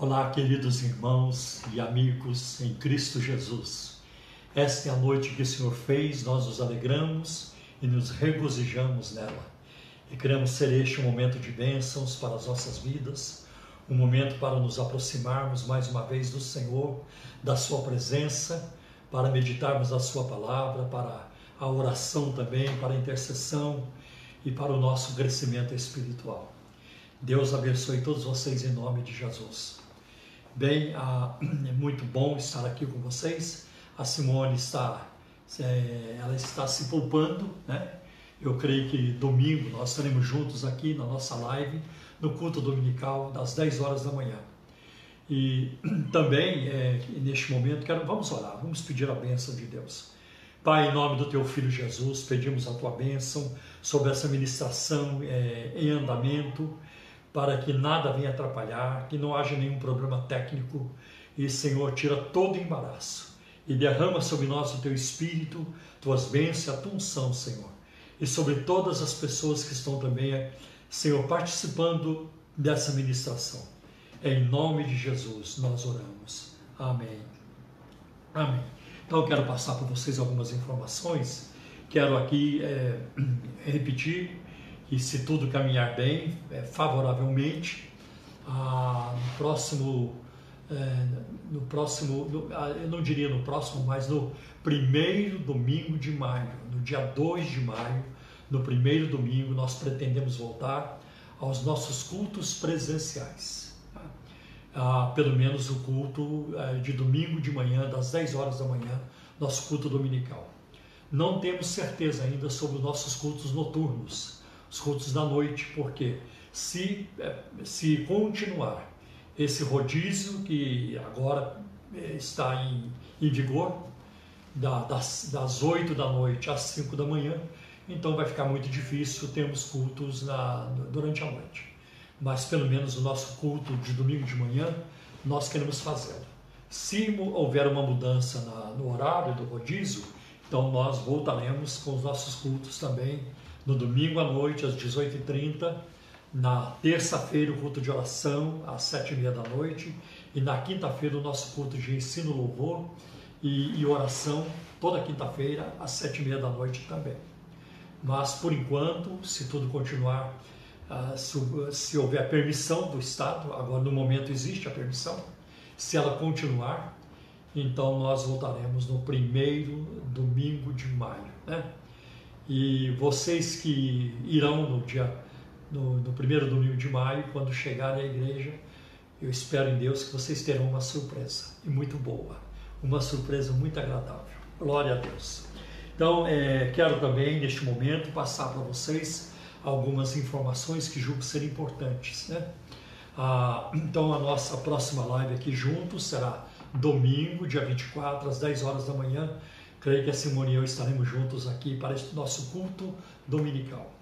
Olá, queridos irmãos e amigos em Cristo Jesus. Esta é a noite que o Senhor fez, nós nos alegramos e nos regozijamos nela. E queremos ser este um momento de bênçãos para as nossas vidas, um momento para nos aproximarmos mais uma vez do Senhor, da Sua presença, para meditarmos a Sua palavra, para a oração também, para a intercessão e para o nosso crescimento espiritual. Deus abençoe todos vocês em nome de Jesus. Bem, ah, é muito bom estar aqui com vocês. A Simone está, é, ela está se poupando, né? Eu creio que domingo nós estaremos juntos aqui na nossa live, no culto dominical, das 10 horas da manhã. E também, é, neste momento, quero, vamos orar, vamos pedir a bênção de Deus. Pai, em nome do Teu Filho Jesus, pedimos a Tua bênção sobre essa ministração é, em andamento, para que nada venha atrapalhar, que não haja nenhum problema técnico. E, Senhor, tira todo embaraço e derrama sobre nós o teu espírito, tuas bênçãos, a tua unção, Senhor. E sobre todas as pessoas que estão também, Senhor, participando dessa ministração. Em nome de Jesus nós oramos. Amém. Amém. Então eu quero passar para vocês algumas informações. Quero aqui é, repetir e se tudo caminhar bem, é, favoravelmente, ah, no próximo, é, no próximo, no, ah, eu não diria no próximo, mas no primeiro domingo de maio, no dia 2 de maio, no primeiro domingo, nós pretendemos voltar aos nossos cultos presenciais. Ah, pelo menos o culto é, de domingo de manhã, das 10 horas da manhã, nosso culto dominical. Não temos certeza ainda sobre os nossos cultos noturnos os cultos da noite, porque se, é, se continuar esse rodízio que agora é, está em, em vigor, da, das, das 8 da noite às 5 da manhã, então vai ficar muito difícil termos cultos na, durante a noite. Mas pelo menos o nosso culto de domingo de manhã, nós queremos fazê-lo. Se houver uma mudança na, no horário do rodízio, então nós voltaremos com os nossos cultos também no domingo à noite, às 18h30, na terça-feira, o culto de oração, às 7h30 da noite, e na quinta-feira, o nosso culto de ensino, louvor e, e oração, toda quinta-feira, às 7h30 da noite também. Mas, por enquanto, se tudo continuar, uh, se, se houver permissão do Estado, agora no momento existe a permissão, se ela continuar, então nós voltaremos no primeiro domingo de maio. Né? E vocês que irão no dia no, no, primeiro domingo de maio, quando chegarem à igreja, eu espero em Deus que vocês terão uma surpresa e muito boa, uma surpresa muito agradável. Glória a Deus. Então, é, quero também neste momento passar para vocês algumas informações que julgo ser importantes, né? Ah, então, a nossa próxima live aqui juntos será domingo, dia 24, às 10 horas da manhã Creio que a Simone e eu estaremos juntos aqui para este nosso culto dominical.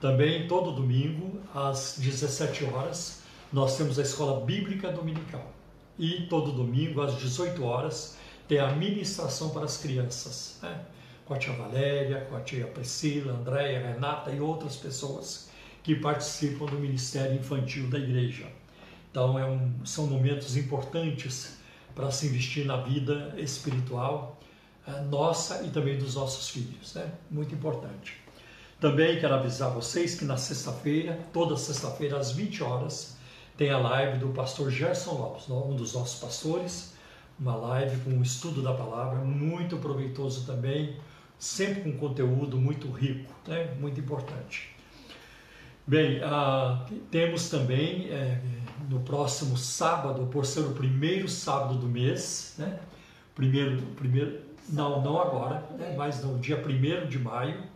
Também todo domingo, às 17 horas, nós temos a escola bíblica dominical. E todo domingo, às 18 horas, tem a ministração para as crianças, né? com a tia Valéria, com a tia Priscila, Andréia, Renata e outras pessoas que participam do ministério infantil da igreja. Então, é um, são momentos importantes para se investir na vida espiritual nossa e também dos nossos filhos, né? Muito importante. Também quero avisar vocês que na sexta-feira, toda sexta-feira às 20 horas, tem a live do pastor Gerson Lopes, um dos nossos pastores, uma live com um estudo da palavra muito proveitoso também, sempre com conteúdo muito rico, né? muito importante. Bem, ah, temos também é, no próximo sábado, por ser o primeiro sábado do mês, né? primeiro, primeiro, não, não agora, né? mas no dia 1 de maio.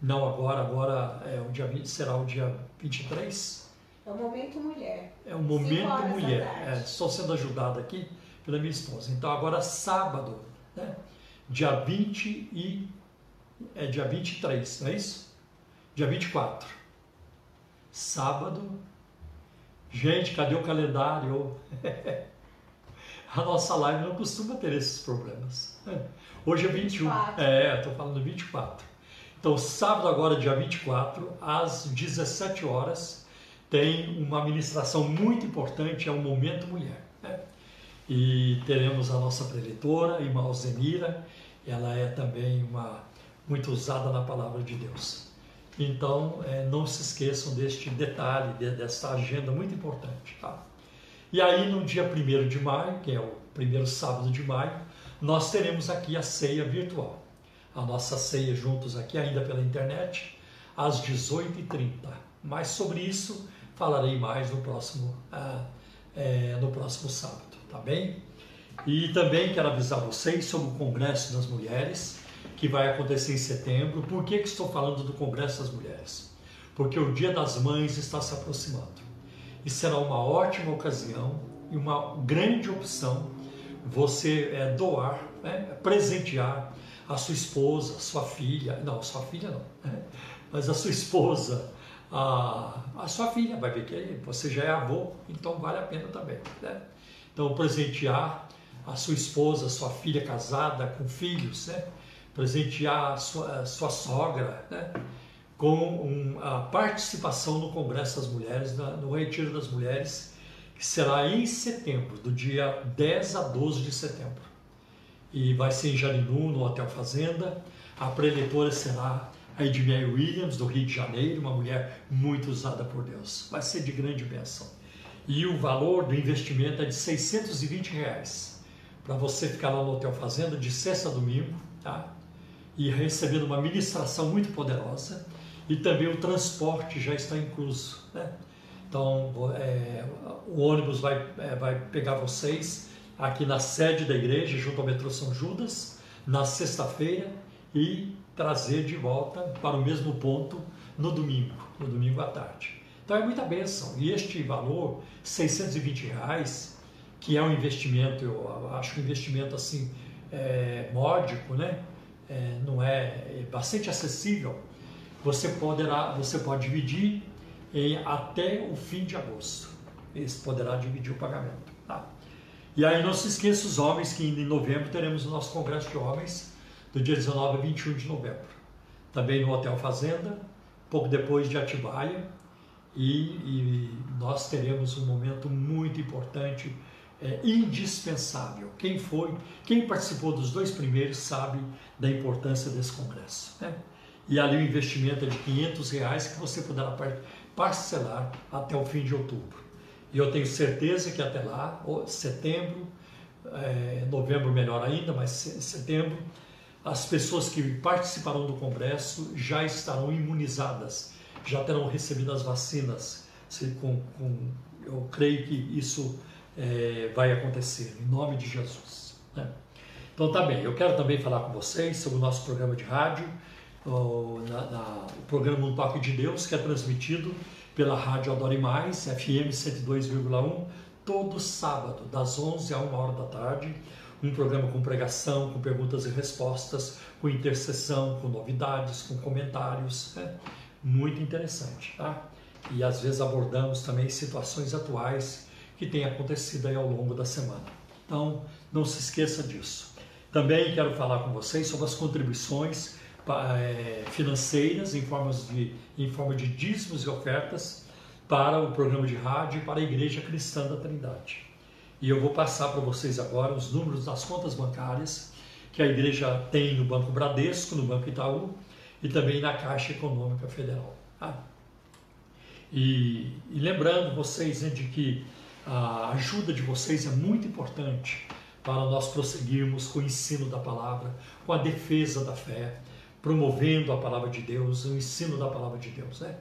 Não agora, agora é o dia 20, será o dia 23. É o Momento Mulher. É o Momento Mulher. É, estou sendo ajudado aqui pela minha esposa. Então agora sábado, né? dia 20 e. É dia 23, não é isso? Dia 24. Sábado. Gente, cadê o calendário? A nossa live não costuma ter esses problemas. Hoje é 21. 24. É, estou falando 24. Então, sábado agora, dia 24, às 17 horas, tem uma ministração muito importante, é o Momento Mulher. Né? E teremos a nossa preletora, irmã Alzenira, ela é também uma muito usada na palavra de Deus. Então, é, não se esqueçam deste detalhe, de, dessa agenda muito importante. Tá? E aí, no dia 1 de maio, que é o primeiro sábado de maio, nós teremos aqui a ceia virtual. A nossa ceia juntos aqui, ainda pela internet, às 18h30. Mas sobre isso falarei mais no próximo, ah, é, no próximo sábado, tá bem? E também quero avisar vocês sobre o Congresso das Mulheres, que vai acontecer em setembro. Por que, que estou falando do Congresso das Mulheres? Porque o Dia das Mães está se aproximando. E será uma ótima ocasião e uma grande opção você é, doar, né, presentear a sua esposa, sua filha, não, sua filha não, né, mas a sua esposa, a, a sua filha, vai ver que você já é avô, então vale a pena também. Né? Então, presentear a sua esposa, sua filha casada, com filhos, né? presentear a sua, a sua sogra, né? com um, a participação no Congresso das Mulheres, na, no Retiro das Mulheres, que será em setembro, do dia 10 a 12 de setembro. E vai ser em Jarinu, no Hotel Fazenda. A preletora será a Edmeia Williams, do Rio de Janeiro, uma mulher muito usada por Deus. Vai ser de grande bênção. E o valor do investimento é de 620 reais para você ficar lá no Hotel Fazenda de sexta a domingo, tá? E recebendo uma ministração muito poderosa e também o transporte já está incluso, né? Então, é, o ônibus vai, é, vai pegar vocês aqui na sede da igreja, junto ao metrô São Judas, na sexta-feira e trazer de volta para o mesmo ponto no domingo, no domingo à tarde. Então é muita bênção. E este valor, 620 reais, que é um investimento, eu acho um investimento assim, é, módico, né? É, não é, é, bastante acessível. Você poderá, você pode dividir em até o fim de agosto. Você poderá dividir o pagamento. Tá? E aí não se esqueça os homens que em novembro teremos o nosso congresso de homens do dia 19 a 21 de novembro. Também no Hotel Fazenda, pouco depois de Atibaia, e, e nós teremos um momento muito importante é, indispensável. Quem foi, quem participou dos dois primeiros sabe da importância desse congresso. Né? E ali o investimento é de 500 reais que você poderá parcelar até o fim de outubro. E eu tenho certeza que até lá, setembro, é, novembro melhor ainda, mas setembro, as pessoas que participarão do congresso já estarão imunizadas, já terão recebido as vacinas. Com, com, eu creio que isso é, vai acontecer, em nome de Jesus. Né? Então tá bem, eu quero também falar com vocês sobre o nosso programa de rádio, o, na, na, o programa Um Toque de Deus, que é transmitido pela Rádio Adore Mais, FM 102,1, todo sábado, das 11 a 1 hora da tarde. Um programa com pregação, com perguntas e respostas, com intercessão, com novidades, com comentários. Né? Muito interessante, tá? E às vezes abordamos também situações atuais que têm acontecido aí ao longo da semana. Então, não se esqueça disso. Também quero falar com vocês sobre as contribuições financeiras em, formas de, em forma de dízimos e ofertas para o programa de rádio e para a Igreja Cristã da Trindade. E eu vou passar para vocês agora os números das contas bancárias que a igreja tem no Banco Bradesco, no Banco Itaú e também na Caixa Econômica Federal. Tá? E, e, lembrando vocês né, de que a ajuda de vocês é muito importante para nós prosseguirmos com o ensino da palavra, com a defesa da fé, promovendo a palavra de Deus, o ensino da palavra de Deus, né?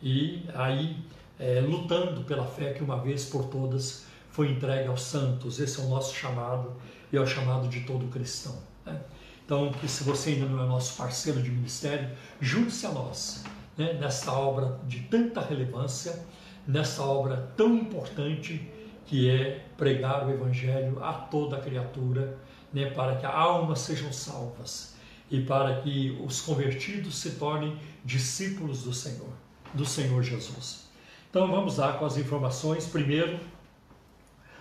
E aí é, lutando pela fé que uma vez por todas foi entregue aos santos. Esse é o nosso chamado e é o chamado de todo cristão. Né? Então, que se você ainda não é nosso parceiro de ministério, junte-se a nós né? obra de tanta relevância nessa obra tão importante que é pregar o Evangelho a toda criatura, né, para que almas sejam salvas e para que os convertidos se tornem discípulos do Senhor, do Senhor Jesus. Então vamos lá com as informações. Primeiro,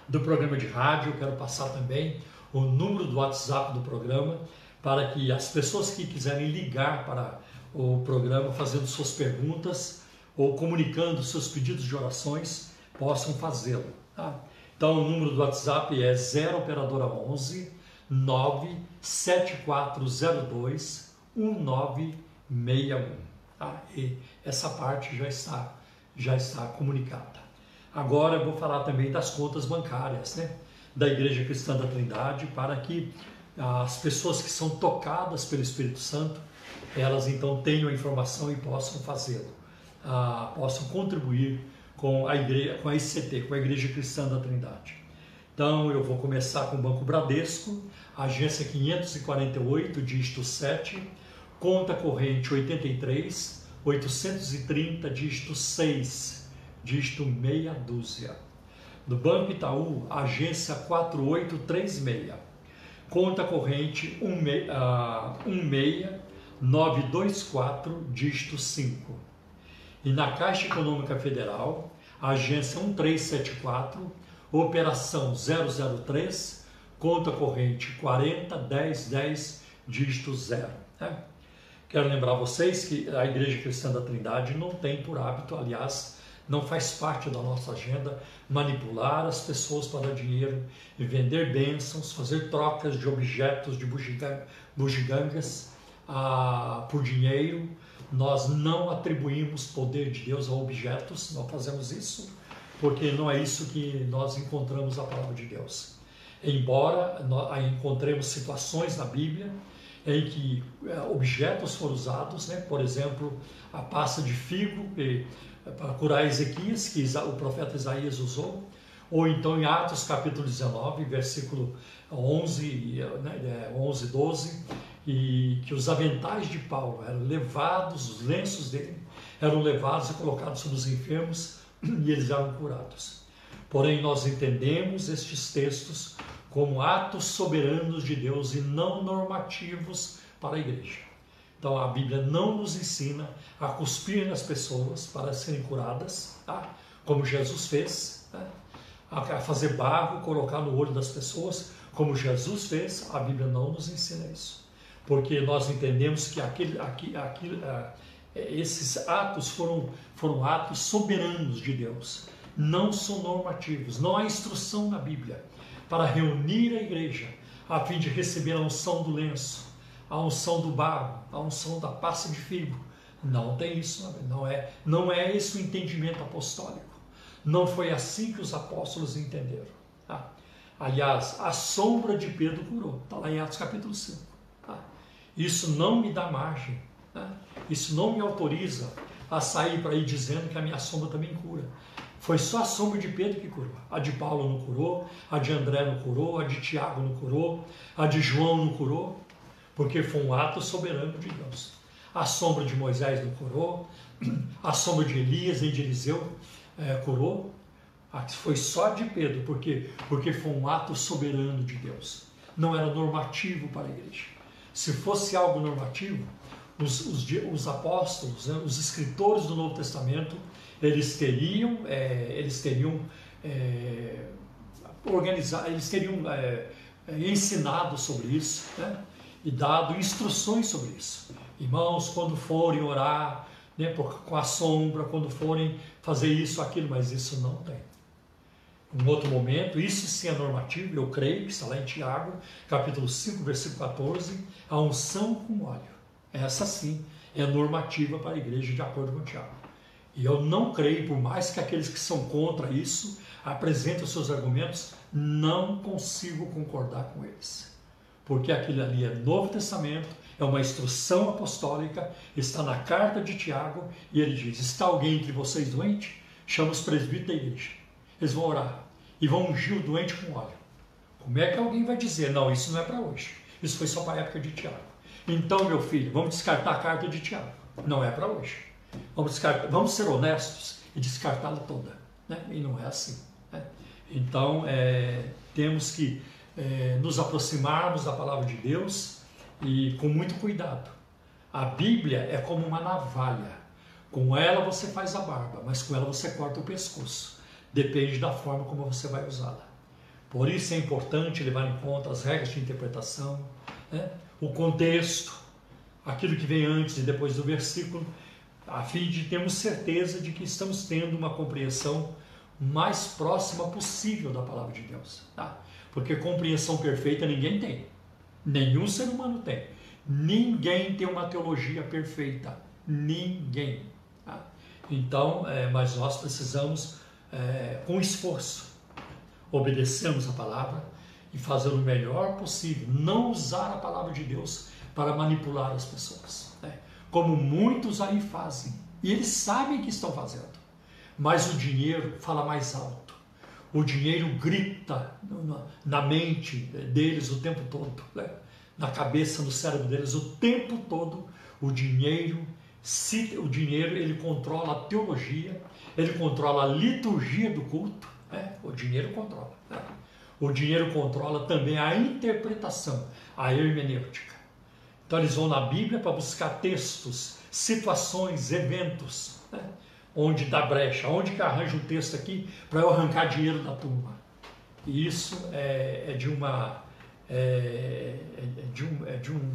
do programa de rádio, quero passar também o número do WhatsApp do programa para que as pessoas que quiserem ligar para o programa fazendo suas perguntas ou comunicando seus pedidos de orações, possam fazê-lo. Tá? Então, o número do WhatsApp é 0 operadora 11 97402 1961. Tá? E essa parte já está já está comunicada. Agora eu vou falar também das contas bancárias, né? Da Igreja Cristã da Trindade, para que as pessoas que são tocadas pelo Espírito Santo, elas então tenham a informação e possam fazê-lo, ah, possam contribuir com a igreja, com a ICT, com a Igreja Cristã da Trindade. Então eu vou começar com o Banco Bradesco, agência 548, dígito 7, conta corrente 83, 830, dígito 6, dígito meia dúzia. Do Banco Itaú, agência 4836, conta corrente 16924, dígito 5. E na Caixa Econômica Federal, agência 1374, operação 003, conta corrente 40 10 10, dígito 0. Né? Quero lembrar vocês que a Igreja Cristã da Trindade não tem por hábito, aliás, não faz parte da nossa agenda manipular as pessoas para dinheiro e vender bênçãos, fazer trocas de objetos de bugigangas ah, por dinheiro. Nós não atribuímos poder de Deus a objetos, não fazemos isso, porque não é isso que nós encontramos na palavra de Deus. Embora encontremos situações na Bíblia em que é, objetos foram usados, né? por exemplo, a pasta de figo é, para curar Ezequias, que o profeta Isaías usou, ou então em Atos capítulo 19, versículo 11, né, 11 12, e que os aventais de Paulo eram levados, os lenços dele eram levados e colocados sobre os enfermos e eles eram curados. Porém, nós entendemos estes textos como atos soberanos de Deus e não normativos para a igreja. Então a Bíblia não nos ensina a cuspir nas pessoas para serem curadas, tá? como Jesus fez, né? a fazer barro, colocar no olho das pessoas, como Jesus fez, a Bíblia não nos ensina isso. Porque nós entendemos que aquele, aquele, aquele, uh, esses atos foram, foram atos soberanos de Deus, não são normativos, não há instrução na Bíblia para reunir a igreja, a fim de receber a unção do lenço, a unção do barro, a unção da pasta de figo. Não tem isso, não é, não é esse o entendimento apostólico. Não foi assim que os apóstolos entenderam. Tá? Aliás, a sombra de Pedro curou, está lá em Atos capítulo 5. Tá? Isso não me dá margem, tá? isso não me autoriza a sair para ir dizendo que a minha sombra também cura. Foi só a sombra de Pedro que curou. A de Paulo não curou, a de André não curou, a de Tiago não curou, a de João não curou, porque foi um ato soberano de Deus. A sombra de Moisés não curou, a sombra de Elias e de Eliseu é, curou. Foi só de Pedro, porque, porque foi um ato soberano de Deus. Não era normativo para a igreja. Se fosse algo normativo, os, os, os apóstolos, né, os escritores do Novo Testamento, eles teriam, é, eles teriam é, organizado, eles teriam é, é, ensinado sobre isso, né? e dado instruções sobre isso. Irmãos, quando forem orar né, com a sombra, quando forem fazer isso, aquilo, mas isso não tem. Um outro momento, isso sim é normativo, eu creio, que está lá em Tiago, capítulo 5, versículo 14, a unção com óleo. Essa sim é normativa para a igreja, de acordo com Tiago. E eu não creio, por mais que aqueles que são contra isso apresentem os seus argumentos, não consigo concordar com eles. Porque aquilo ali é Novo Testamento, é uma instrução apostólica, está na carta de Tiago, e ele diz: Está alguém entre vocês doente? Chama os presbíteros da igreja. Eles vão orar e vão ungir o doente com óleo. Como é que alguém vai dizer, não, isso não é para hoje? Isso foi só para a época de Tiago. Então, meu filho, vamos descartar a carta de Tiago. Não é para hoje. Vamos, descartar, vamos ser honestos e descartá-la toda. Né? E não é assim. Né? Então, é, temos que é, nos aproximarmos da palavra de Deus e com muito cuidado. A Bíblia é como uma navalha. Com ela você faz a barba, mas com ela você corta o pescoço. Depende da forma como você vai usá-la. Por isso é importante levar em conta as regras de interpretação, né? o contexto, aquilo que vem antes e depois do versículo, a fim de termos certeza de que estamos tendo uma compreensão mais próxima possível da palavra de Deus. Tá? Porque compreensão perfeita ninguém tem. Nenhum ser humano tem. Ninguém tem uma teologia perfeita. Ninguém. Tá? Então, é, mas nós precisamos, é, com esforço, obedecermos a palavra e fazer o melhor possível. Não usar a palavra de Deus para manipular as pessoas. Como muitos aí fazem. E eles sabem que estão fazendo. Mas o dinheiro fala mais alto. O dinheiro grita na mente deles o tempo todo. Né? na cabeça, no cérebro deles o tempo todo. O dinheiro, se, o dinheiro ele controla a teologia, ele controla a liturgia do culto. Né? O dinheiro controla. Né? O dinheiro controla também a interpretação, a hermenêutica. Então eles vão na Bíblia para buscar textos, situações, eventos, né? onde dá brecha, onde que arranja um texto aqui para eu arrancar dinheiro da turma. E isso é, é de uma é, é, de um, é de um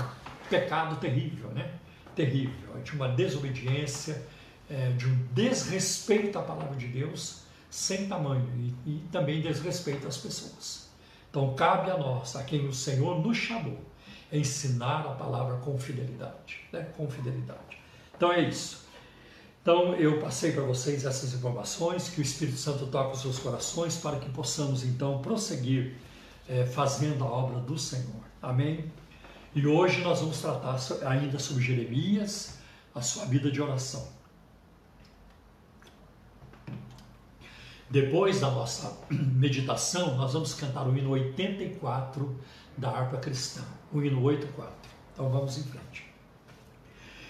pecado terrível, né? Terrível, é de uma desobediência, é, de um desrespeito à palavra de Deus sem tamanho e, e também desrespeito às pessoas. Então cabe a nós, a quem o Senhor nos chamou, ensinar a palavra com fidelidade, né? Com fidelidade. Então é isso. Então eu passei para vocês essas informações, que o Espírito Santo toque os seus corações para que possamos então prosseguir é, fazendo a obra do Senhor. Amém? E hoje nós vamos tratar ainda sobre Jeremias, a sua vida de oração. Depois da nossa meditação, nós vamos cantar o hino 84 da harpa cristã, o hino 84. Então vamos em frente.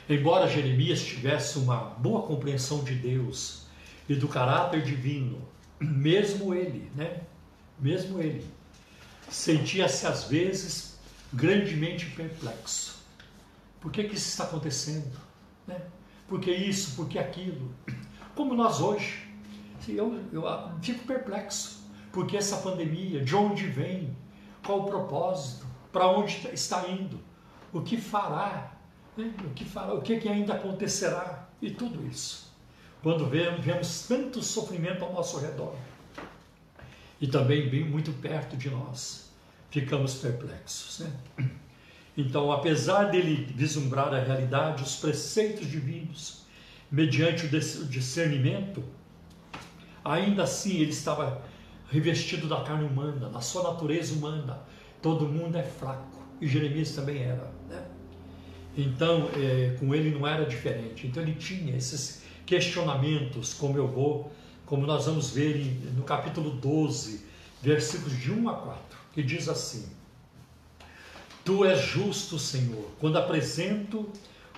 Embora Jeremias tivesse uma boa compreensão de Deus e do caráter divino, mesmo ele, né? Mesmo ele, sentia-se às vezes grandemente perplexo. Por que, que isso está acontecendo? Né? Por que isso? Por que aquilo? Como nós hoje. Eu, eu fico perplexo. Porque essa pandemia, de onde vem? Qual o propósito? Para onde está indo? O que fará? Né? O que fará? O que, que ainda acontecerá? E tudo isso. Quando vemos, vemos tanto sofrimento ao nosso redor e também bem muito perto de nós, ficamos perplexos. Né? Então, apesar dele vislumbrar a realidade, os preceitos divinos, mediante o discernimento, ainda assim ele estava revestido da carne humana, da sua natureza humana. Todo mundo é fraco, e Jeremias também era. Né? Então, é, com ele não era diferente. Então, ele tinha esses questionamentos, como eu vou como nós vamos ver no capítulo 12, versículos de 1 a 4, que diz assim: Tu és justo, Senhor, quando apresento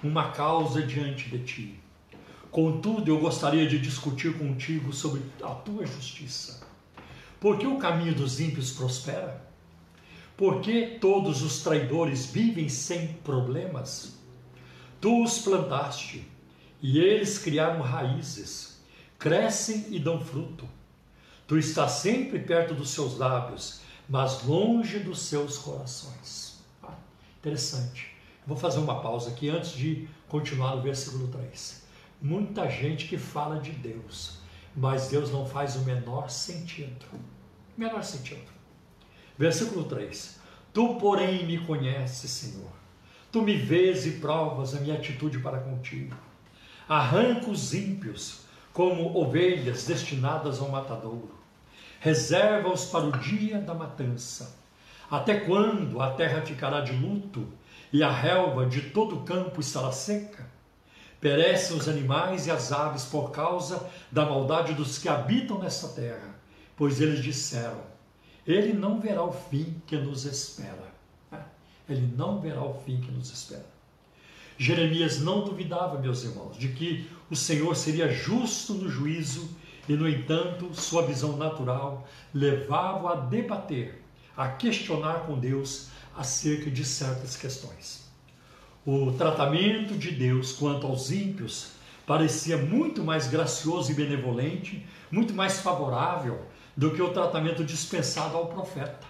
uma causa diante de ti. Contudo, eu gostaria de discutir contigo sobre a tua justiça. Por que o caminho dos ímpios prospera? Por que todos os traidores vivem sem problemas? Tu os plantaste e eles criaram raízes crescem e dão fruto. Tu estás sempre perto dos seus lábios, mas longe dos seus corações. Ah, interessante. Vou fazer uma pausa aqui antes de continuar no versículo 3. Muita gente que fala de Deus, mas Deus não faz o menor sentido. Menor sentido. Versículo 3. Tu, porém, me conheces, Senhor. Tu me vês e provas a minha atitude para contigo. Arranca os ímpios como ovelhas destinadas ao matadouro. Reserva-os para o dia da matança. Até quando a terra ficará de luto e a relva de todo o campo estará seca? Perecem os animais e as aves por causa da maldade dos que habitam nesta terra, pois eles disseram: Ele não verá o fim que nos espera. É, ele não verá o fim que nos espera. Jeremias não duvidava, meus irmãos, de que o Senhor seria justo no juízo e, no entanto, sua visão natural levava-o a debater, a questionar com Deus acerca de certas questões. O tratamento de Deus quanto aos ímpios parecia muito mais gracioso e benevolente, muito mais favorável do que o tratamento dispensado ao profeta.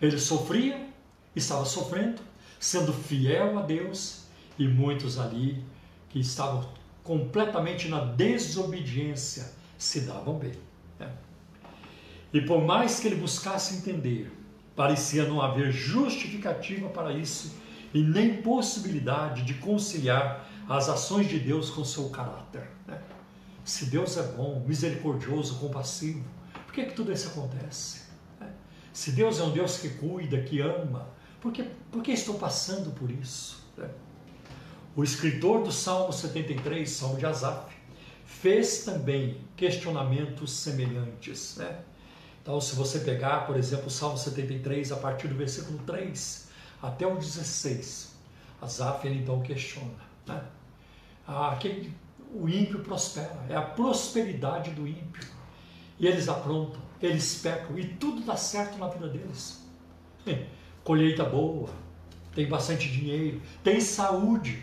Ele sofria, estava sofrendo, sendo fiel a Deus e muitos ali que estavam completamente na desobediência, se davam bem. Né? E por mais que ele buscasse entender, parecia não haver justificativa para isso e nem possibilidade de conciliar as ações de Deus com seu caráter. Né? Se Deus é bom, misericordioso, compassivo, que, que tudo isso acontece? Né? Se Deus é um Deus que cuida, que ama, por que, por que estou passando por isso? Né? O escritor do Salmo 73, Salmo de Asaf, fez também questionamentos semelhantes. Né? Então, se você pegar, por exemplo, o Salmo 73, a partir do versículo 3 até o 16, Asaf ele então questiona. Né? Ah, que o ímpio prospera, é a prosperidade do ímpio. E eles aprontam, eles pecam e tudo dá certo na vida deles. Colheita boa, tem bastante dinheiro, tem saúde,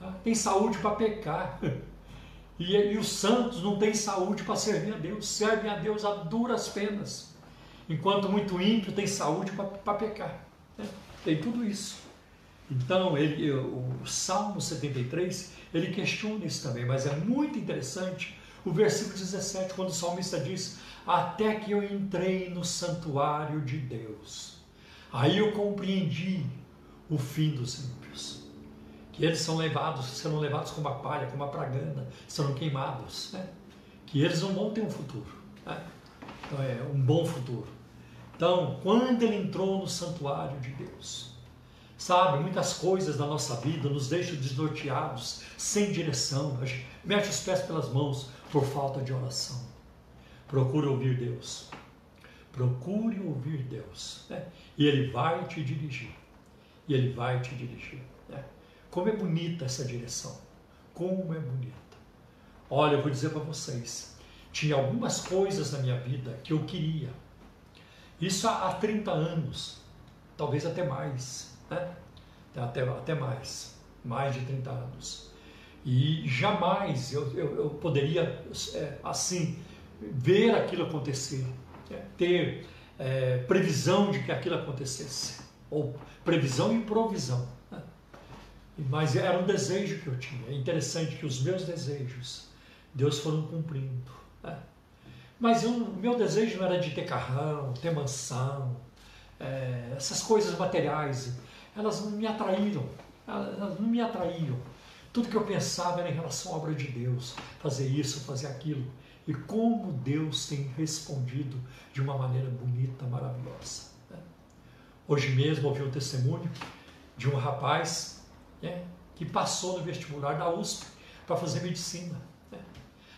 ah, tem saúde para pecar. E, e, os santos não têm saúde para servir a Deus, servem a Deus a duras penas. Enquanto muito ímpio tem saúde para pecar. Né? Tem tudo isso. Então, ele, o Salmo 73, ele questiona isso também, mas é muito interessante o versículo 17, quando o salmista diz: Até que eu entrei no santuário de Deus, aí eu compreendi o fim dos ímpios. Que eles são levados, serão levados como a palha, como a pragana, serão queimados. Né? Que eles não vão ter um futuro. Né? Então, é um bom futuro. Então, quando ele entrou no santuário de Deus, Sabe, muitas coisas da nossa vida nos deixam desnorteados, sem direção. Mete os pés pelas mãos por falta de oração. Procure ouvir Deus. Procure ouvir Deus. Né? E Ele vai te dirigir. E Ele vai te dirigir. Né? Como é bonita essa direção. Como é bonita. Olha, eu vou dizer para vocês. Tinha algumas coisas na minha vida que eu queria. Isso há 30 anos. Talvez até mais né? até, até mais, mais de 30 anos. E jamais eu, eu, eu poderia, é, assim, ver aquilo acontecer, é, ter é, previsão de que aquilo acontecesse, ou previsão e provisão. Né? Mas era um desejo que eu tinha. É interessante que os meus desejos, Deus foram cumprindo. Né? Mas o meu desejo não era de ter carrão, ter mansão, é, essas coisas materiais elas não me atraíram, elas não me atraíam. Tudo que eu pensava era em relação à obra de Deus, fazer isso, fazer aquilo. E como Deus tem respondido de uma maneira bonita, maravilhosa. Né? Hoje mesmo ouvi um testemunho de um rapaz né, que passou no vestibular da USP para fazer medicina. Né?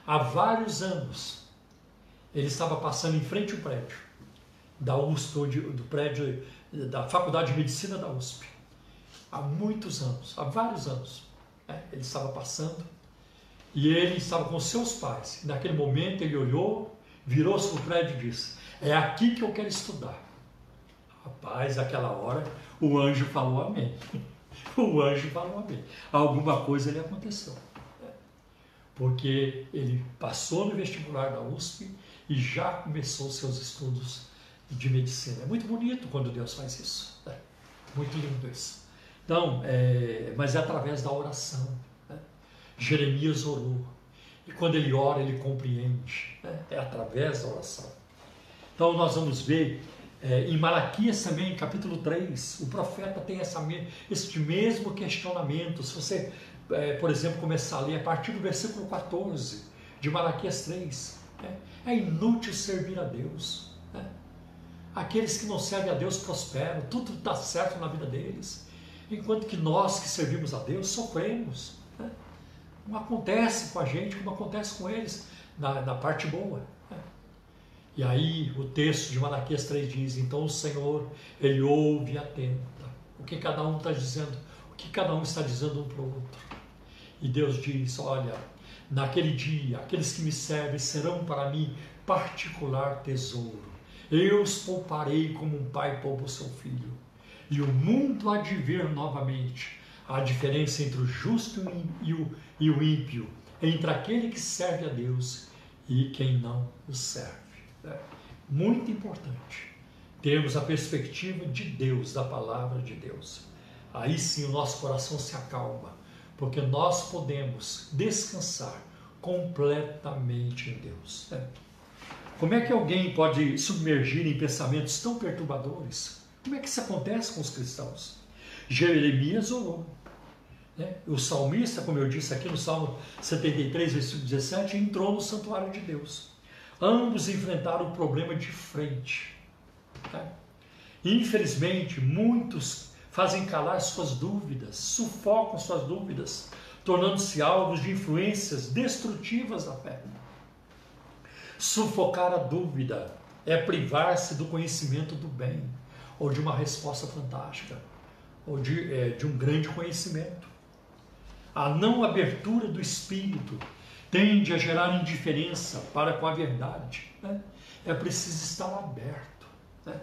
Há vários anos ele estava passando em frente ao prédio da USP, do prédio da Faculdade de Medicina da USP. Há muitos anos, há vários anos. Né? Ele estava passando e ele estava com seus pais. Naquele momento ele olhou, virou-se para o prédio e disse: É aqui que eu quero estudar. Rapaz, naquela hora o anjo falou amém. O anjo falou amém. Alguma coisa lhe aconteceu. Porque ele passou no vestibular da USP e já começou seus estudos de medicina. É muito bonito quando Deus faz isso. Né? Muito lindo isso. Então, é, mas é através da oração. Né? Jeremias orou. E quando ele ora, ele compreende. Né? É através da oração. Então, nós vamos ver é, em Malaquias também, capítulo 3, o profeta tem essa, esse mesmo questionamento. Se você, é, por exemplo, começar a ler a partir do versículo 14 de Malaquias 3, né? é inútil servir a Deus. Né? Aqueles que não servem a Deus prosperam, tudo dá certo na vida deles. Enquanto que nós que servimos a Deus sofremos. Né? Não acontece com a gente como acontece com eles na, na parte boa. Né? E aí o texto de Malaquias 3 diz: Então o Senhor, Ele ouve e atenta. O que cada um está dizendo, o que cada um está dizendo um para o outro. E Deus diz: Olha, naquele dia, aqueles que me servem serão para mim particular tesouro eu os pouparei como um pai poupa o seu filho. E o mundo há de ver novamente a diferença entre o justo e o, ímpio, entre aquele que serve a Deus e quem não o serve. É muito importante termos a perspectiva de Deus, da palavra de Deus. Aí sim o nosso coração se acalma, porque nós podemos descansar completamente em Deus. Né? Como é que alguém pode submergir em pensamentos tão perturbadores? Como é que isso acontece com os cristãos? Jeremias orou. Né? O salmista, como eu disse aqui no Salmo 73, versículo 17, entrou no santuário de Deus. Ambos enfrentaram o problema de frente. Tá? Infelizmente, muitos fazem calar suas dúvidas, sufocam suas dúvidas, tornando-se alvos de influências destrutivas da fé. Sufocar a dúvida é privar-se do conhecimento do bem, ou de uma resposta fantástica, ou de, é, de um grande conhecimento. A não abertura do espírito tende a gerar indiferença para com a verdade. Né? É preciso estar aberto né?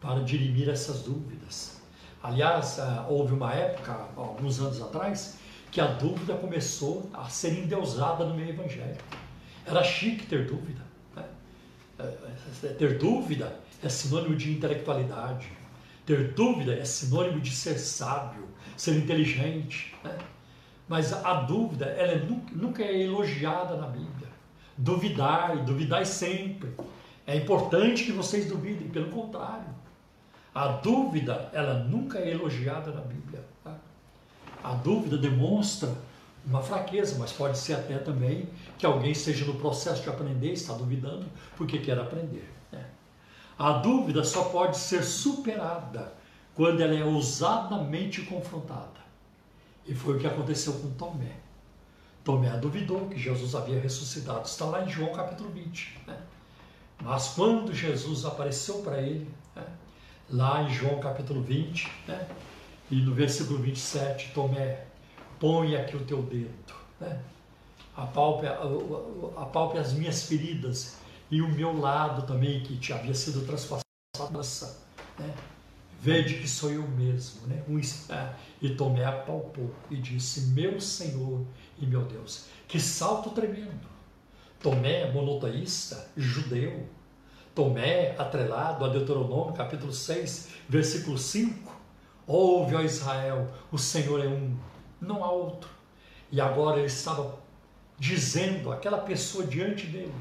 para dirimir essas dúvidas. Aliás, ah, houve uma época, alguns anos atrás, que a dúvida começou a ser endeusada no meio evangélico. Era chique ter dúvida. Né? É, é, ter dúvida é sinônimo de intelectualidade. Ter dúvida é sinônimo de ser sábio, ser inteligente. Né? Mas a dúvida, ela é, nunca é elogiada na Bíblia. Duvidar, e duvidar sempre. É importante que vocês duvidem, pelo contrário. A dúvida, ela nunca é elogiada na Bíblia. Tá? A dúvida demonstra uma fraqueza, mas pode ser até também que alguém esteja no processo de aprender, está duvidando porque quer aprender. A dúvida só pode ser superada quando ela é ousadamente confrontada. E foi o que aconteceu com Tomé. Tomé duvidou que Jesus havia ressuscitado. Está lá em João capítulo 20. Né? Mas quando Jesus apareceu para ele, né? lá em João capítulo 20, né? e no versículo 27, Tomé, põe aqui o teu dedo, né? apalpe, apalpe as minhas feridas e o meu lado também, que te havia sido transpassado. Né? Vede que sou eu mesmo. Né? Um, e Tomé apalpou e disse: Meu Senhor e meu Deus. Que salto tremendo! Tomé, monoteísta, judeu. Tomé, atrelado a Deuteronômio, capítulo 6, versículo 5. Ouve, ó Israel, o Senhor é um, não há outro. E agora ele estava dizendo àquela pessoa diante dele,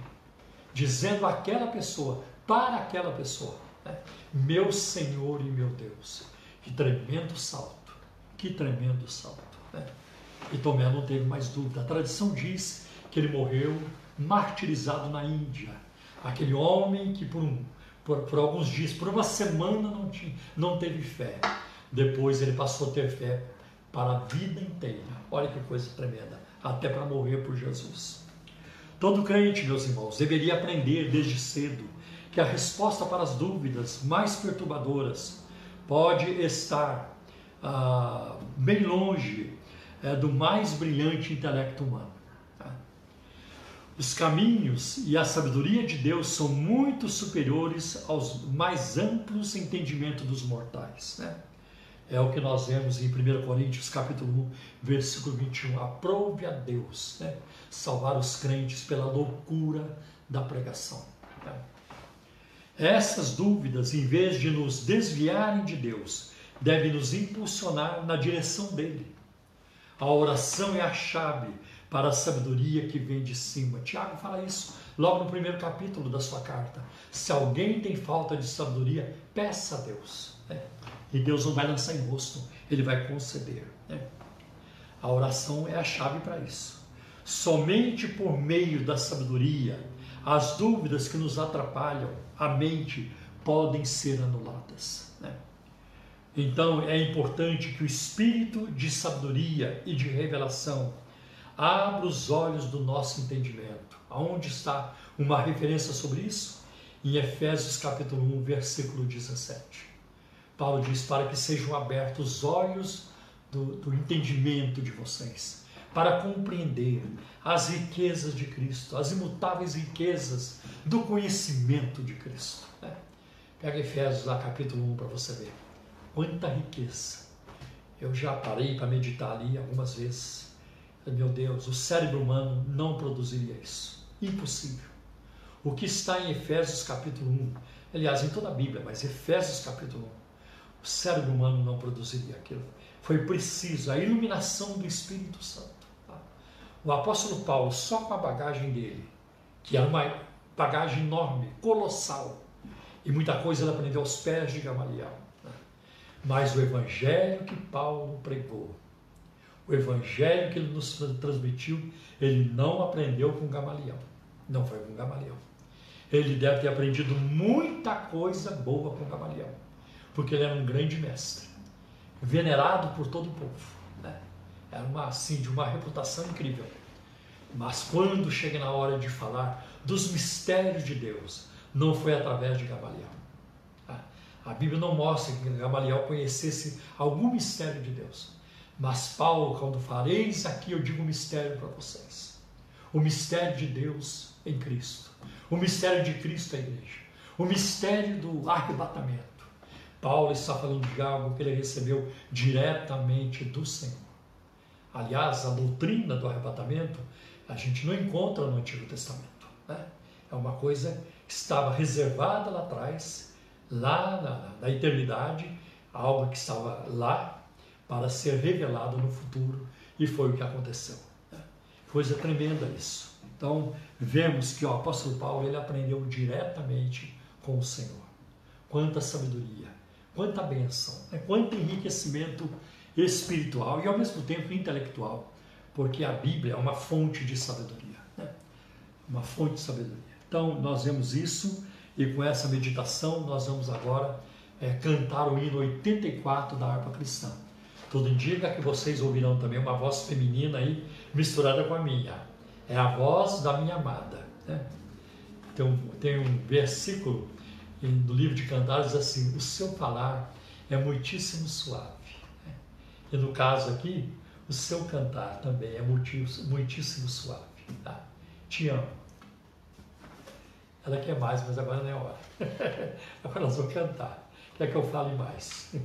dizendo àquela pessoa, para aquela pessoa, né? Meu Senhor e meu Deus. Que tremendo salto. Que tremendo salto. Né? E Tomé não teve mais dúvida. A tradição diz que ele morreu martirizado na Índia. Aquele homem que por, um, por, por alguns dias, por uma semana não, tinha, não teve fé. Depois ele passou a ter fé para a vida inteira. Olha que coisa tremenda. Até para morrer por Jesus. Todo crente, meus irmãos, deveria aprender desde cedo que a resposta para as dúvidas mais perturbadoras pode estar ah, bem longe é, do mais brilhante intelecto humano. Tá? Os caminhos e a sabedoria de Deus são muito superiores aos mais amplos entendimentos dos mortais. Né? É o que nós vemos em 1 Coríntios capítulo 1, versículo 21. Aprove a Deus né? salvar os crentes pela loucura da pregação. Né? Essas dúvidas, em vez de nos desviarem de Deus, devem nos impulsionar na direção dele. A oração é a chave para a sabedoria que vem de cima. Tiago fala isso logo no primeiro capítulo da sua carta. Se alguém tem falta de sabedoria, peça a Deus. Né? E Deus não vai lançar em rosto, ele vai conceder. Né? A oração é a chave para isso. Somente por meio da sabedoria, as dúvidas que nos atrapalham a mente podem ser anuladas. Né? Então é importante que o espírito de sabedoria e de revelação abra os olhos do nosso entendimento. Aonde está uma referência sobre isso? Em Efésios capítulo 1, versículo 17. Paulo diz: para que sejam abertos os olhos do, do entendimento de vocês, para compreender as riquezas de Cristo, as imutáveis riquezas do conhecimento de Cristo. Né? Pega Efésios lá, capítulo 1, para você ver. Quanta riqueza. Eu já parei para meditar ali algumas vezes. Meu Deus, o cérebro humano não produziria isso. Impossível. O que está em Efésios capítulo 1, aliás, em toda a Bíblia, mas Efésios capítulo 1, O cérebro humano não produziria aquilo. Foi preciso a iluminação do Espírito Santo. Tá? O apóstolo Paulo, só com a bagagem dele, que era uma bagagem enorme, colossal, e muita coisa ele aprendeu aos pés de Gamaliel. Né? Mas o evangelho que Paulo pregou, o evangelho que ele nos transmitiu, ele não aprendeu com Gamaliel. Não foi com Gamaliel. Ele deve ter aprendido muita coisa boa com Gamaliel, porque ele era um grande mestre, venerado por todo o povo. Né? Era uma, assim, de uma reputação incrível. Mas quando chega na hora de falar dos mistérios de Deus, não foi através de Gamaliel. Tá? A Bíblia não mostra que Gamaliel conhecesse algum mistério de Deus. Mas Paulo, quando fareis aqui, eu digo um mistério para vocês. O mistério de Deus em Cristo o mistério de Cristo à igreja, o mistério do arrebatamento. Paulo está falando de algo que ele recebeu diretamente do Senhor. Aliás, a doutrina do arrebatamento a gente não encontra no Antigo Testamento. Né? É uma coisa que estava reservada lá atrás, lá na, na eternidade, algo que estava lá para ser revelado no futuro, e foi o que aconteceu. Né? Coisa tremenda isso. Então, vemos que o apóstolo Paulo ele aprendeu diretamente com o Senhor. Quanta sabedoria, quanta benção, né? quanto enriquecimento espiritual e ao mesmo tempo intelectual, porque a Bíblia é uma fonte de sabedoria, né? uma fonte de sabedoria. Então, nós vemos isso e com essa meditação nós vamos agora é, cantar o hino 84 da harpa cristã. Tudo indica que vocês ouvirão também uma voz feminina aí misturada com a minha é a voz da minha amada. Né? Então, tem um versículo no livro de Cantares assim: O seu falar é muitíssimo suave. Né? E no caso aqui, o seu cantar também é muitíssimo, suave. Tá? Te amo. Ela quer mais, mas agora não é hora. agora nós vamos cantar. Quer que eu fale mais?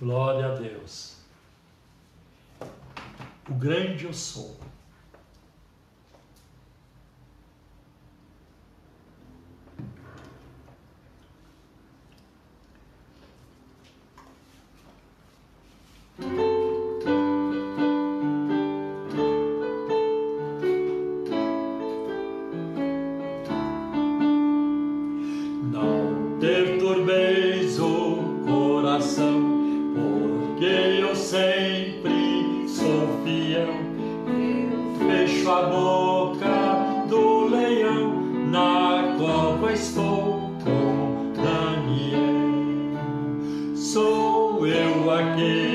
Glória a Deus. O grande eu sou again.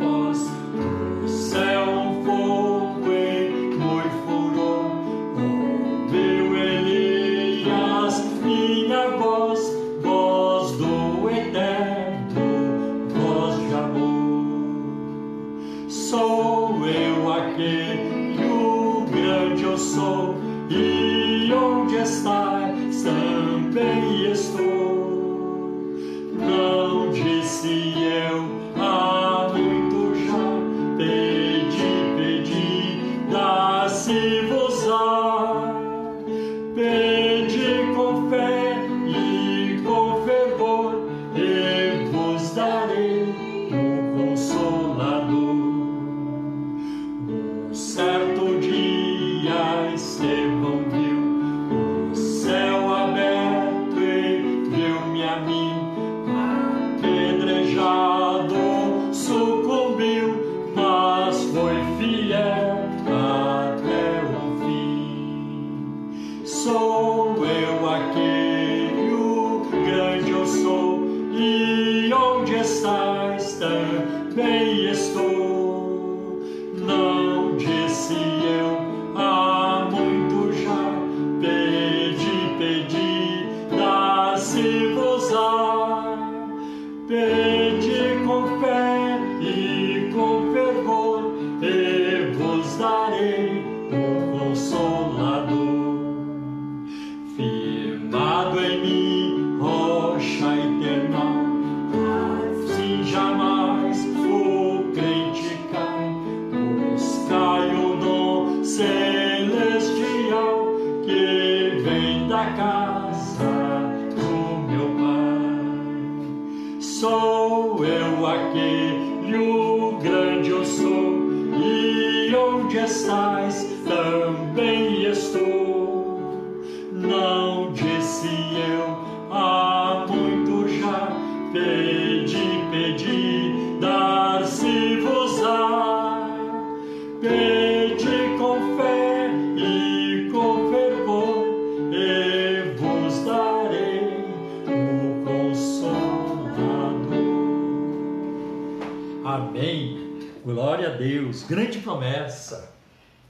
Se day. Promessa.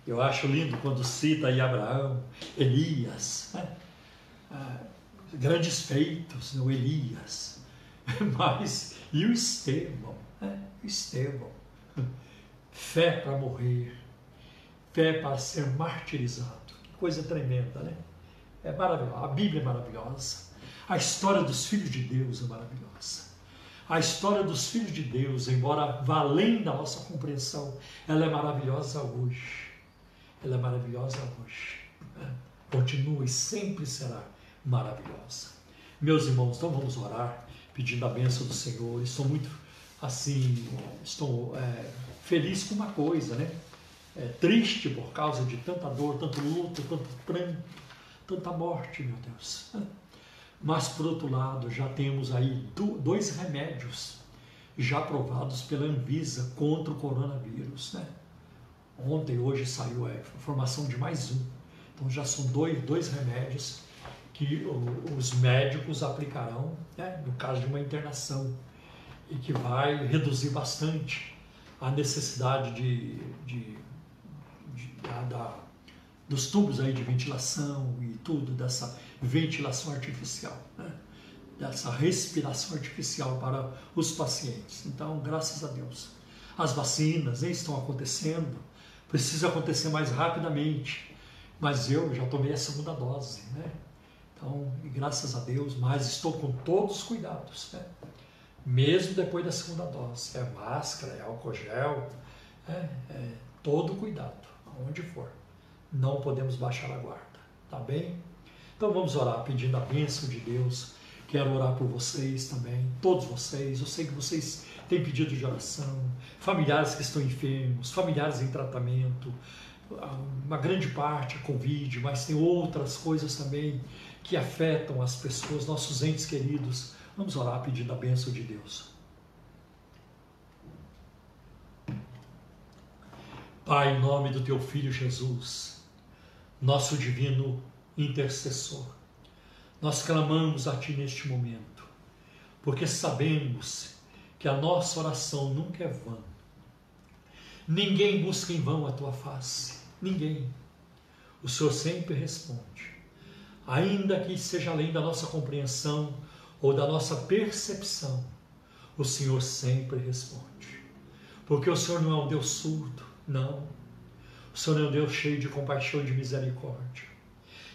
Eu acho lindo quando cita aí Abraão, Elias, né? ah, grandes feitos no Elias, mas e o Estevão, né? o Estevão, fé para morrer, fé para ser martirizado, que coisa tremenda, né? É maravilhoso, a Bíblia é maravilhosa, a história dos filhos de Deus é maravilhosa. A história dos filhos de Deus, embora vá além da nossa compreensão, ela é maravilhosa hoje. Ela é maravilhosa hoje. Continua e sempre será maravilhosa. Meus irmãos, então vamos orar, pedindo a bênção do Senhor. Estou muito, assim, estou é, feliz com uma coisa, né? É, triste por causa de tanta dor, tanto luto, tanto pranto, tanta morte, meu Deus. Mas, por outro lado, já temos aí dois remédios já aprovados pela Anvisa contra o coronavírus. Né? Ontem, hoje saiu a informação de mais um. Então, já são dois, dois remédios que os médicos aplicarão né, no caso de uma internação e que vai reduzir bastante a necessidade de, de, de da, dos tubos aí de ventilação e tudo dessa ventilação artificial, né? dessa respiração artificial para os pacientes. Então, graças a Deus. As vacinas hein, estão acontecendo, precisa acontecer mais rapidamente, mas eu já tomei a segunda dose, né? Então, graças a Deus, mas estou com todos os cuidados, né? Mesmo depois da segunda dose. É máscara, é álcool gel, é, é todo cuidado, aonde for. Não podemos baixar a guarda, tá bem? Então vamos orar pedindo a bênção de Deus. Quero orar por vocês também, todos vocês. Eu sei que vocês têm pedido de oração, familiares que estão enfermos, familiares em tratamento, uma grande parte é Covid, mas tem outras coisas também que afetam as pessoas, nossos entes queridos. Vamos orar pedindo a bênção de Deus. Pai, em nome do teu filho Jesus, nosso divino intercessor. Nós clamamos a Ti neste momento, porque sabemos que a nossa oração nunca é vã. Ninguém busca em vão a Tua face, ninguém. O Senhor sempre responde, ainda que seja além da nossa compreensão ou da nossa percepção, o Senhor sempre responde. Porque o Senhor não é um Deus surdo, não. Senhor é um Deus cheio de compaixão e de misericórdia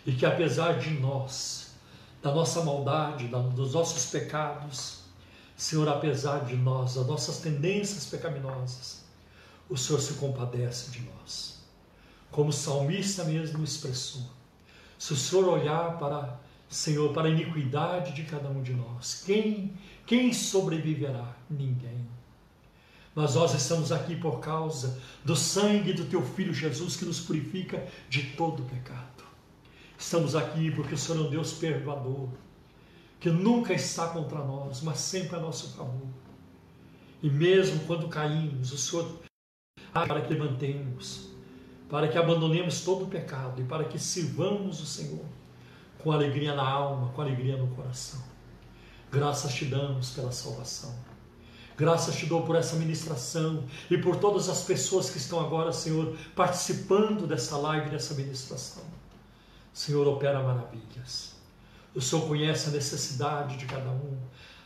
e que apesar de nós, da nossa maldade, dos nossos pecados, Senhor, apesar de nós, das nossas tendências pecaminosas, o Senhor se compadece de nós. Como o salmista mesmo expressou, se o Senhor olhar para, Senhor, para a iniquidade de cada um de nós, quem, quem sobreviverá? Ninguém. Mas nós estamos aqui por causa do sangue do Teu Filho Jesus que nos purifica de todo pecado. Estamos aqui porque o Senhor é um Deus perdoador, que nunca está contra nós, mas sempre a nosso favor. E mesmo quando caímos, o Senhor para que levantemos, para que abandonemos todo o pecado e para que sirvamos o Senhor com alegria na alma, com alegria no coração. Graças te damos pela salvação. Graças te dou por essa ministração e por todas as pessoas que estão agora, Senhor, participando dessa live, dessa ministração. Senhor opera maravilhas. O Senhor conhece a necessidade de cada um,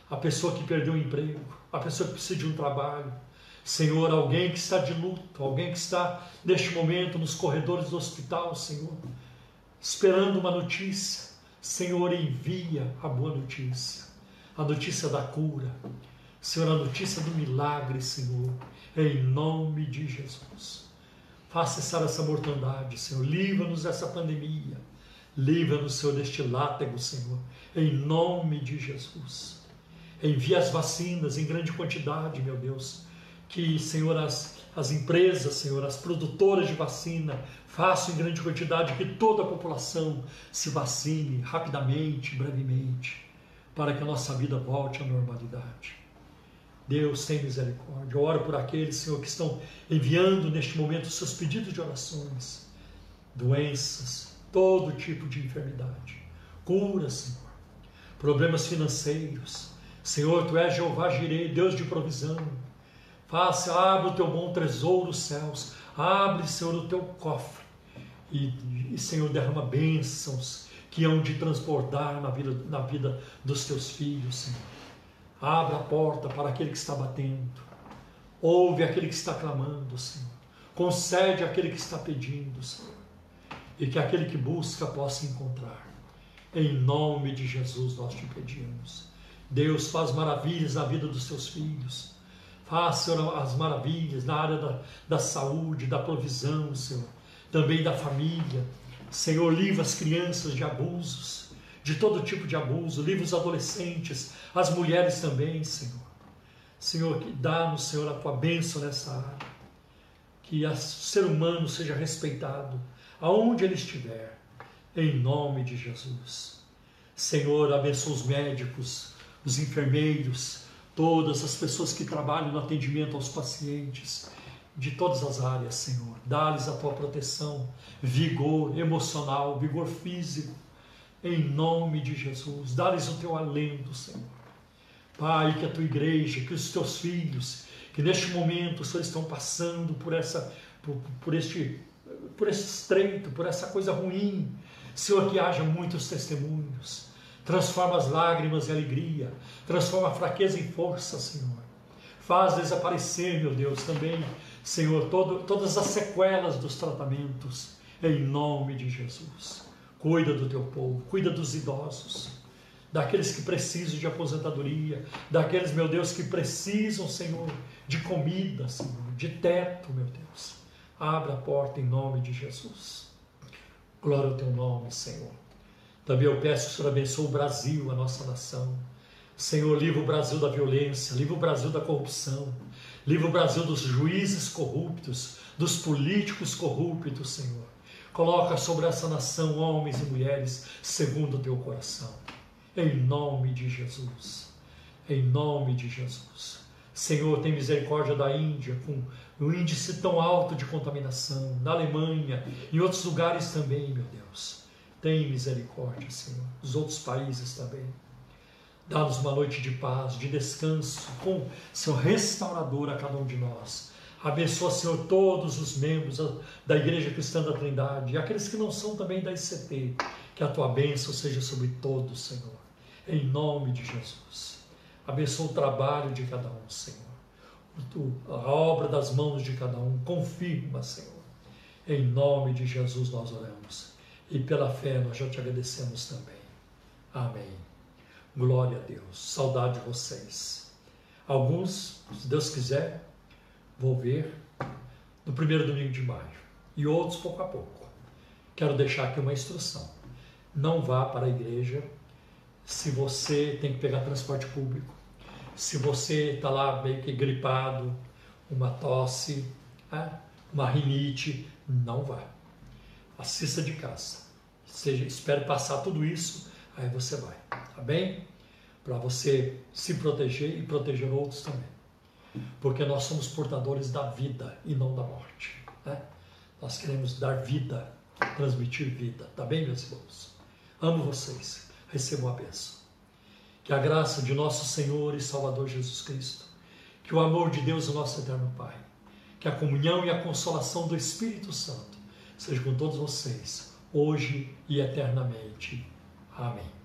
a pessoa que perdeu o emprego, a pessoa que precisa de um trabalho. Senhor, alguém que está de luto, alguém que está neste momento nos corredores do hospital, Senhor, esperando uma notícia. Senhor, envia a boa notícia, a notícia da cura, Senhor, a notícia do milagre, Senhor, em nome de Jesus. Faça cessar essa mortandade, Senhor, livra-nos dessa pandemia Livra-nos, Senhor, deste látego, Senhor, em nome de Jesus. Envia as vacinas em grande quantidade, meu Deus. Que, Senhor, as, as empresas, Senhor, as produtoras de vacina façam em grande quantidade que toda a população se vacine rapidamente, brevemente, para que a nossa vida volte à normalidade. Deus tem misericórdia. Eu oro por aqueles, Senhor, que estão enviando neste momento seus pedidos de orações, doenças, todo tipo de enfermidade. Cura, Senhor. Problemas financeiros. Senhor, Tu és Jeová Jirei, Deus de provisão. Faça, abre o teu bom tesouro nos céus. Abre, Senhor, o teu cofre. E, e, Senhor, derrama bênçãos que hão de transportar na vida, na vida dos teus filhos, Senhor. Abra a porta para aquele que está batendo. Ouve aquele que está clamando, Senhor. Concede aquele que está pedindo, Senhor e que aquele que busca possa encontrar. Em nome de Jesus nós te pedimos. Deus faz maravilhas na vida dos seus filhos. Senhor, as maravilhas na área da, da saúde, da provisão, Senhor. Também da família. Senhor, livra as crianças de abusos, de todo tipo de abuso. Livra os adolescentes, as mulheres também, Senhor. Senhor, que dá-nos, Senhor, a tua bênção nessa área. Que o ser humano seja respeitado aonde ele estiver, em nome de Jesus. Senhor, abençoa os médicos, os enfermeiros, todas as pessoas que trabalham no atendimento aos pacientes, de todas as áreas, Senhor. Dá-lhes a tua proteção, vigor emocional, vigor físico, em nome de Jesus. Dá-lhes o teu alento, Senhor. Pai, que a tua igreja, que os teus filhos, que neste momento, Senhor, estão passando por, essa, por, por este por esse estreito, por essa coisa ruim. Senhor, que haja muitos testemunhos. Transforma as lágrimas em alegria. Transforma a fraqueza em força, Senhor. Faz desaparecer, meu Deus, também, Senhor, todo, todas as sequelas dos tratamentos, em nome de Jesus. Cuida do teu povo, cuida dos idosos, daqueles que precisam de aposentadoria, daqueles, meu Deus, que precisam, Senhor, de comida, Senhor, de teto, meu Deus. Abra a porta em nome de Jesus. Glória ao teu nome, Senhor. Também eu peço que o Senhor abençoe o Brasil, a nossa nação. Senhor, livra o Brasil da violência, livra o Brasil da corrupção, livra o Brasil dos juízes corruptos, dos políticos corruptos, Senhor. Coloca sobre essa nação homens e mulheres segundo o teu coração. Em nome de Jesus. Em nome de Jesus. Senhor, tem misericórdia da Índia, com um índice tão alto de contaminação, na Alemanha, em outros lugares também, meu Deus. Tem misericórdia, Senhor, dos outros países também. Dá-nos uma noite de paz, de descanso, com seu restaurador a cada um de nós. Abençoa, Senhor, todos os membros da Igreja Cristã da Trindade e aqueles que não são também da ICT. Que a tua bênção seja sobre todos, Senhor. Em nome de Jesus. Abençoa o trabalho de cada um, Senhor a obra das mãos de cada um. Confirma, Senhor. Em nome de Jesus nós oramos. E pela fé nós já te agradecemos também. Amém. Glória a Deus. Saudade de vocês. Alguns, se Deus quiser, vou ver no primeiro domingo de maio. E outros pouco a pouco. Quero deixar aqui uma instrução. Não vá para a igreja se você tem que pegar transporte público se você está lá meio que gripado, uma tosse, né? uma rinite, não vá. Assista de casa. Seja, espere passar tudo isso, aí você vai, tá bem? Para você se proteger e proteger outros também. Porque nós somos portadores da vida e não da morte. Né? Nós queremos dar vida, transmitir vida, tá bem, meus irmãos? Amo vocês. Recebam a bênção. Que a graça de nosso Senhor e Salvador Jesus Cristo, que o amor de Deus, o nosso eterno Pai, que a comunhão e a consolação do Espírito Santo seja com todos vocês, hoje e eternamente. Amém.